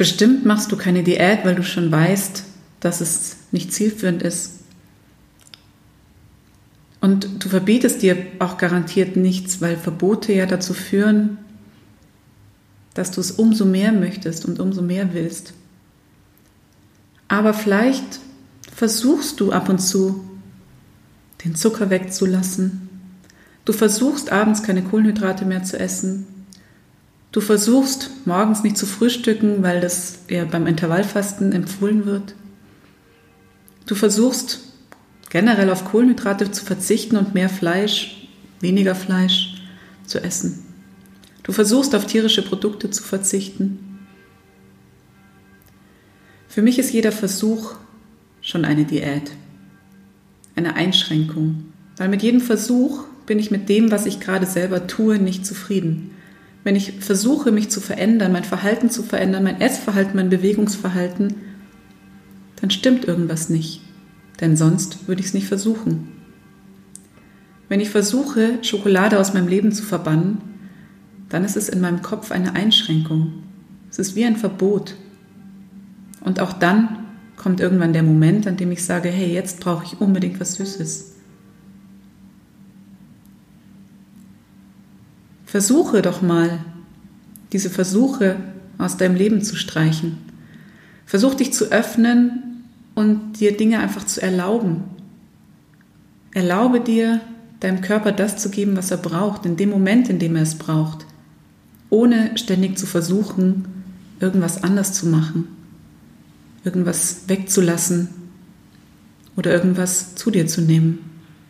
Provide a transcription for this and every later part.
Bestimmt machst du keine Diät, weil du schon weißt, dass es nicht zielführend ist. Und du verbietest dir auch garantiert nichts, weil Verbote ja dazu führen, dass du es umso mehr möchtest und umso mehr willst. Aber vielleicht versuchst du ab und zu den Zucker wegzulassen. Du versuchst abends keine Kohlenhydrate mehr zu essen. Du versuchst morgens nicht zu frühstücken, weil das ja beim Intervallfasten empfohlen wird. Du versuchst generell auf Kohlenhydrate zu verzichten und mehr Fleisch, weniger Fleisch zu essen. Du versuchst auf tierische Produkte zu verzichten. Für mich ist jeder Versuch schon eine Diät, eine Einschränkung, weil mit jedem Versuch bin ich mit dem, was ich gerade selber tue, nicht zufrieden. Wenn ich versuche, mich zu verändern, mein Verhalten zu verändern, mein Essverhalten, mein Bewegungsverhalten, dann stimmt irgendwas nicht denn sonst würde ich es nicht versuchen. Wenn ich versuche, Schokolade aus meinem Leben zu verbannen, dann ist es in meinem Kopf eine Einschränkung. Es ist wie ein Verbot. Und auch dann kommt irgendwann der Moment, an dem ich sage, hey, jetzt brauche ich unbedingt was Süßes. Versuche doch mal, diese Versuche aus deinem Leben zu streichen. Versuch dich zu öffnen und dir Dinge einfach zu erlauben. Erlaube dir, deinem Körper das zu geben, was er braucht, in dem Moment, in dem er es braucht, ohne ständig zu versuchen, irgendwas anders zu machen, irgendwas wegzulassen oder irgendwas zu dir zu nehmen,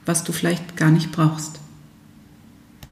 was du vielleicht gar nicht brauchst.